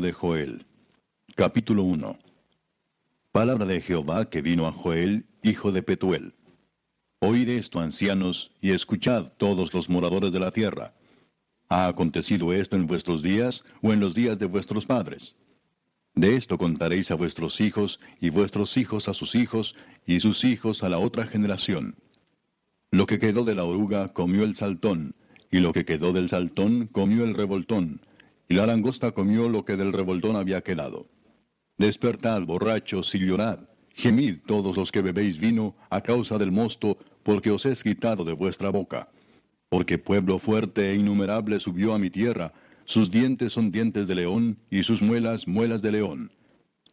De Joel. Capítulo 1. Palabra de Jehová que vino a Joel, hijo de Petuel. Oíd esto, ancianos, y escuchad todos los moradores de la tierra. ¿Ha acontecido esto en vuestros días o en los días de vuestros padres? De esto contaréis a vuestros hijos, y vuestros hijos a sus hijos, y sus hijos a la otra generación. Lo que quedó de la oruga comió el saltón, y lo que quedó del saltón comió el revoltón, y la langosta comió lo que del revoltón había quedado. Despertad, borrachos, y llorad, gemid todos los que bebéis vino a causa del mosto, porque os es quitado de vuestra boca. Porque pueblo fuerte e innumerable subió a mi tierra, sus dientes son dientes de león, y sus muelas muelas de león.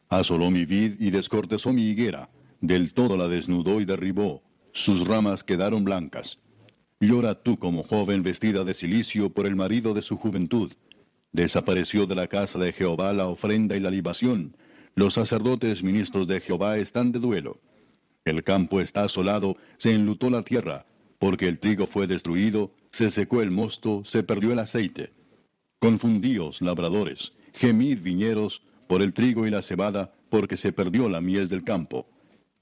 Asoló mi vid y descortezó mi higuera, del todo la desnudó y derribó, sus ramas quedaron blancas. Llora tú como joven vestida de silicio por el marido de su juventud. Desapareció de la casa de Jehová la ofrenda y la libación. Los sacerdotes ministros de Jehová están de duelo. El campo está asolado, se enlutó la tierra, porque el trigo fue destruido, se secó el mosto, se perdió el aceite. Confundíos, labradores, gemid viñeros, por el trigo y la cebada, porque se perdió la mies del campo.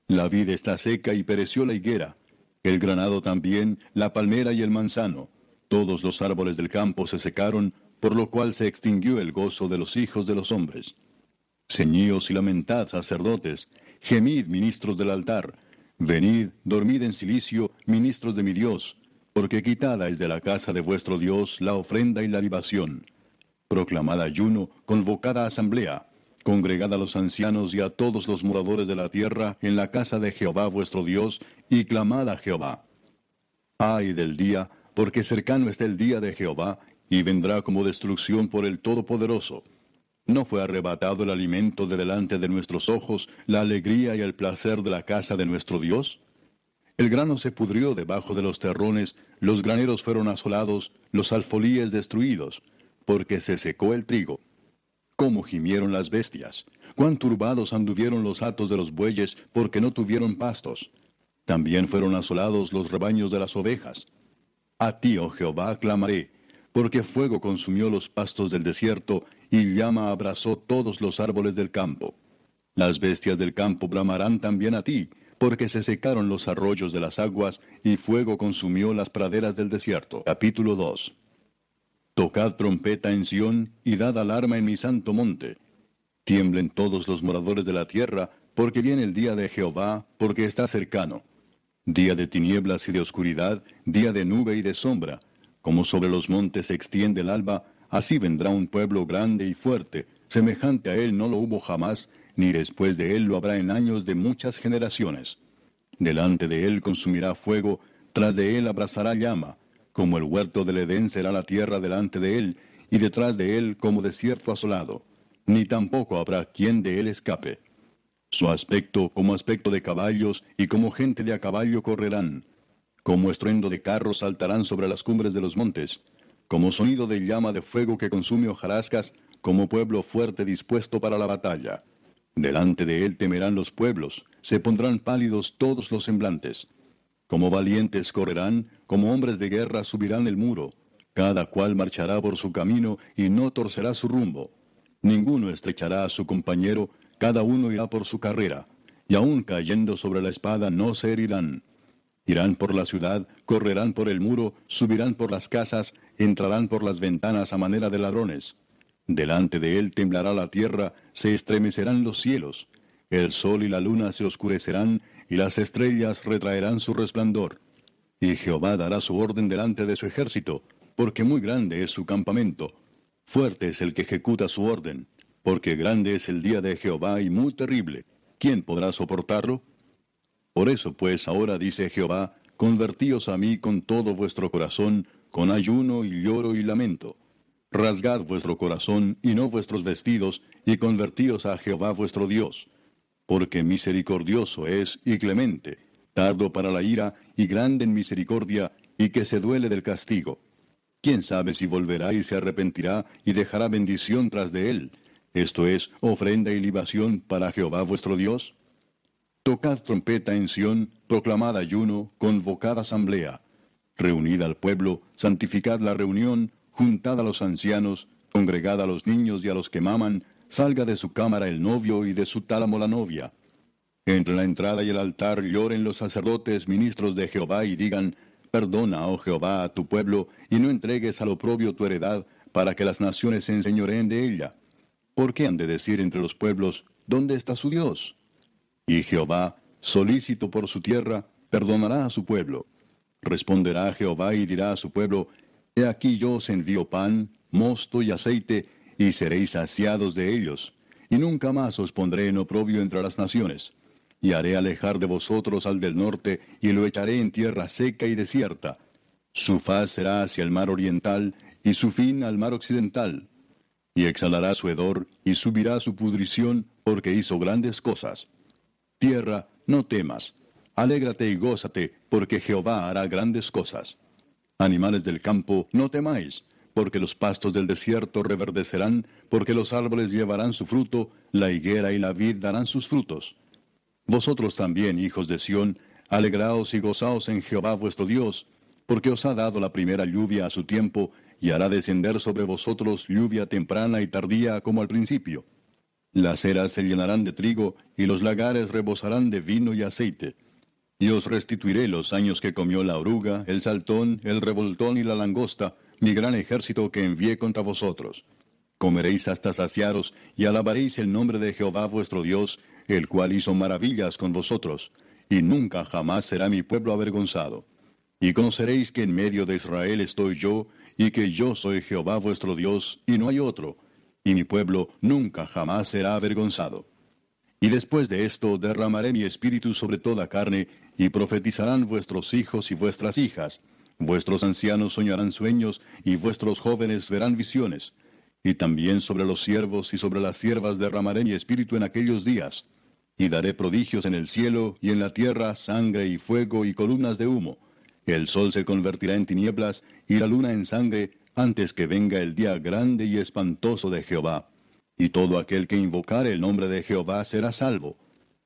La vid está seca y pereció la higuera, el granado también, la palmera y el manzano. Todos los árboles del campo se secaron, por lo cual se extinguió el gozo de los hijos de los hombres. Ceñíos y lamentad, sacerdotes, gemid, ministros del altar, venid, dormid en silicio, ministros de mi Dios, porque quitada es de la casa de vuestro Dios la ofrenda y la libación. Proclamad ayuno, convocada asamblea, congregad a los ancianos y a todos los moradores de la tierra en la casa de Jehová vuestro Dios, y clamad a Jehová. Ay del día, porque cercano está el día de Jehová, y vendrá como destrucción por el Todopoderoso. ¿No fue arrebatado el alimento de delante de nuestros ojos, la alegría y el placer de la casa de nuestro Dios? El grano se pudrió debajo de los terrones, los graneros fueron asolados, los alfolíes destruidos, porque se secó el trigo cómo gimieron las bestias, cuán turbados anduvieron los atos de los bueyes porque no tuvieron pastos. También fueron asolados los rebaños de las ovejas. A ti, oh Jehová, clamaré, porque fuego consumió los pastos del desierto y llama abrazó todos los árboles del campo. Las bestias del campo bramarán también a ti, porque se secaron los arroyos de las aguas y fuego consumió las praderas del desierto. Capítulo 2 Tocad trompeta en Sión y dad alarma en mi santo monte. Tiemblen todos los moradores de la tierra, porque viene el día de Jehová, porque está cercano. Día de tinieblas y de oscuridad, día de nube y de sombra. Como sobre los montes se extiende el alba, así vendrá un pueblo grande y fuerte. Semejante a él no lo hubo jamás, ni después de él lo habrá en años de muchas generaciones. Delante de él consumirá fuego, tras de él abrazará llama como el huerto del Edén será la tierra delante de él, y detrás de él como desierto asolado, ni tampoco habrá quien de él escape. Su aspecto como aspecto de caballos, y como gente de a caballo correrán. Como estruendo de carros saltarán sobre las cumbres de los montes. Como sonido de llama de fuego que consume hojarascas, como pueblo fuerte dispuesto para la batalla. Delante de él temerán los pueblos, se pondrán pálidos todos los semblantes. Como valientes correrán, como hombres de guerra subirán el muro. Cada cual marchará por su camino y no torcerá su rumbo. Ninguno estrechará a su compañero, cada uno irá por su carrera. Y aun cayendo sobre la espada no se herirán. Irán por la ciudad, correrán por el muro, subirán por las casas, entrarán por las ventanas a manera de ladrones. Delante de él temblará la tierra, se estremecerán los cielos. El sol y la luna se oscurecerán, y las estrellas retraerán su resplandor. Y Jehová dará su orden delante de su ejército, porque muy grande es su campamento. Fuerte es el que ejecuta su orden, porque grande es el día de Jehová y muy terrible. ¿Quién podrá soportarlo? Por eso pues ahora dice Jehová, convertíos a mí con todo vuestro corazón, con ayuno y lloro y lamento. Rasgad vuestro corazón y no vuestros vestidos, y convertíos a Jehová vuestro Dios porque misericordioso es y clemente, tardo para la ira y grande en misericordia, y que se duele del castigo. ¿Quién sabe si volverá y se arrepentirá y dejará bendición tras de él? Esto es, ofrenda y libación para Jehová vuestro Dios. Tocad trompeta en Sión, proclamad ayuno, convocad asamblea. Reunid al pueblo, santificad la reunión, juntad a los ancianos, Congregad a los niños y a los que maman, salga de su cámara el novio y de su tálamo la novia. Entre la entrada y el altar lloren los sacerdotes, ministros de Jehová, y digan, Perdona, oh Jehová, a tu pueblo, y no entregues al oprobio tu heredad, para que las naciones se enseñoreen de ella. ¿Por qué han de decir entre los pueblos, ¿dónde está su Dios? Y Jehová, solícito por su tierra, perdonará a su pueblo. Responderá Jehová y dirá a su pueblo, He aquí yo os envío pan, mosto y aceite, y seréis saciados de ellos, y nunca más os pondré en oprobio entre las naciones y haré alejar de vosotros al del norte, y lo echaré en tierra seca y desierta. Su faz será hacia el mar oriental, y su fin al mar occidental. Y exhalará su hedor, y subirá su pudrición, porque hizo grandes cosas. Tierra, no temas, alégrate y gózate, porque Jehová hará grandes cosas. Animales del campo, no temáis, porque los pastos del desierto reverdecerán, porque los árboles llevarán su fruto, la higuera y la vid darán sus frutos vosotros también, hijos de Sión, alegraos y gozaos en Jehová vuestro Dios, porque os ha dado la primera lluvia a su tiempo, y hará descender sobre vosotros lluvia temprana y tardía como al principio. Las eras se llenarán de trigo, y los lagares rebosarán de vino y aceite. Y os restituiré los años que comió la oruga, el saltón, el revoltón y la langosta, mi gran ejército que envié contra vosotros. Comeréis hasta saciaros, y alabaréis el nombre de Jehová vuestro Dios, el cual hizo maravillas con vosotros, y nunca jamás será mi pueblo avergonzado. Y conoceréis que en medio de Israel estoy yo, y que yo soy Jehová vuestro Dios, y no hay otro, y mi pueblo nunca jamás será avergonzado. Y después de esto derramaré mi espíritu sobre toda carne, y profetizarán vuestros hijos y vuestras hijas, vuestros ancianos soñarán sueños, y vuestros jóvenes verán visiones. Y también sobre los siervos y sobre las siervas derramaré mi espíritu en aquellos días y daré prodigios en el cielo y en la tierra, sangre y fuego y columnas de humo. El sol se convertirá en tinieblas y la luna en sangre antes que venga el día grande y espantoso de Jehová. Y todo aquel que invocare el nombre de Jehová será salvo.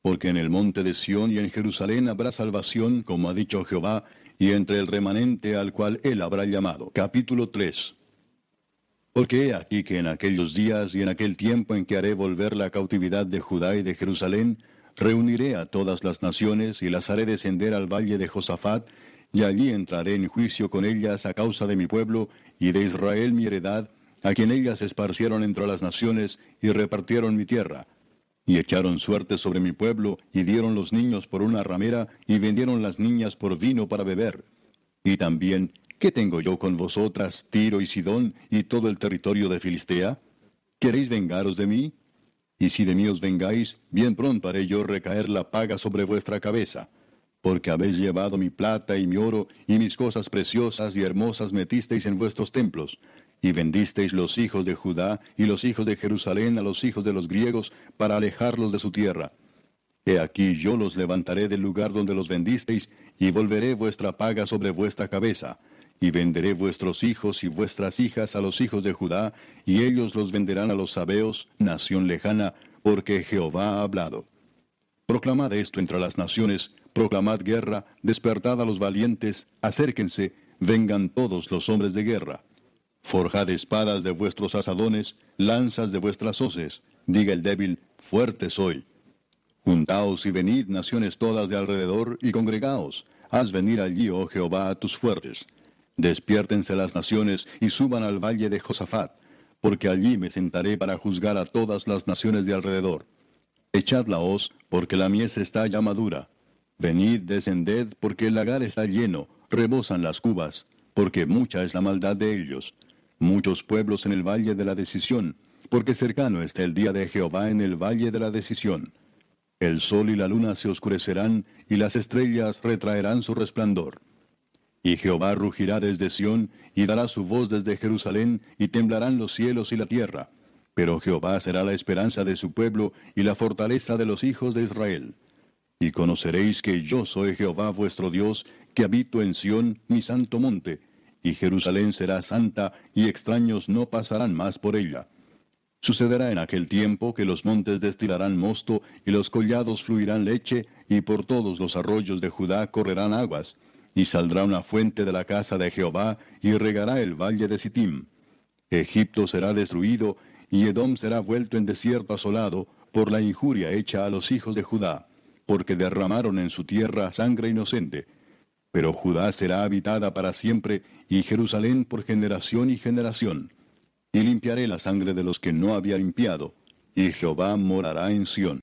Porque en el monte de Sión y en Jerusalén habrá salvación, como ha dicho Jehová, y entre el remanente al cual él habrá llamado. Capítulo 3 porque he aquí que en aquellos días y en aquel tiempo en que haré volver la cautividad de Judá y de Jerusalén, reuniré a todas las naciones y las haré descender al valle de Josafat, y allí entraré en juicio con ellas a causa de mi pueblo y de Israel mi heredad, a quien ellas esparcieron entre las naciones y repartieron mi tierra. Y echaron suerte sobre mi pueblo, y dieron los niños por una ramera, y vendieron las niñas por vino para beber. Y también ¿Qué tengo yo con vosotras, Tiro y Sidón, y todo el territorio de Filistea? ¿Queréis vengaros de mí? Y si de mí os vengáis, bien pronto haré yo recaer la paga sobre vuestra cabeza, porque habéis llevado mi plata y mi oro, y mis cosas preciosas y hermosas metisteis en vuestros templos, y vendisteis los hijos de Judá y los hijos de Jerusalén a los hijos de los griegos para alejarlos de su tierra. He aquí yo los levantaré del lugar donde los vendisteis, y volveré vuestra paga sobre vuestra cabeza, y venderé vuestros hijos y vuestras hijas a los hijos de Judá, y ellos los venderán a los sabeos, nación lejana, porque Jehová ha hablado. Proclamad esto entre las naciones, proclamad guerra, despertad a los valientes, acérquense, vengan todos los hombres de guerra. Forjad espadas de vuestros asadones, lanzas de vuestras hoces, diga el débil, fuerte soy. Juntaos y venid, naciones todas de alrededor, y congregaos, haz venir allí, oh Jehová, a tus fuertes. Despiértense las naciones y suban al valle de Josafat, porque allí me sentaré para juzgar a todas las naciones de alrededor. Echad la hoz, porque la mies está ya madura. Venid, descended, porque el lagar está lleno, rebosan las cubas, porque mucha es la maldad de ellos. Muchos pueblos en el valle de la decisión, porque cercano está el día de Jehová en el valle de la decisión. El sol y la luna se oscurecerán, y las estrellas retraerán su resplandor. Y Jehová rugirá desde Sión, y dará su voz desde Jerusalén, y temblarán los cielos y la tierra. Pero Jehová será la esperanza de su pueblo, y la fortaleza de los hijos de Israel. Y conoceréis que yo soy Jehová vuestro Dios, que habito en Sión, mi santo monte, y Jerusalén será santa, y extraños no pasarán más por ella. Sucederá en aquel tiempo que los montes destilarán mosto, y los collados fluirán leche, y por todos los arroyos de Judá correrán aguas, y saldrá una fuente de la casa de Jehová, y regará el valle de Sittim. Egipto será destruido, y Edom será vuelto en desierto asolado, por la injuria hecha a los hijos de Judá, porque derramaron en su tierra sangre inocente. Pero Judá será habitada para siempre, y Jerusalén por generación y generación. Y limpiaré la sangre de los que no había limpiado, y Jehová morará en Sión.